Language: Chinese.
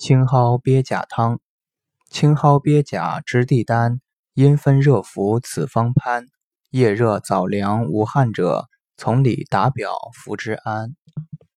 青蒿鳖甲汤，青蒿鳖甲之地丹，阴分热服此方潘。夜热早凉无汗者，从里打表服之安。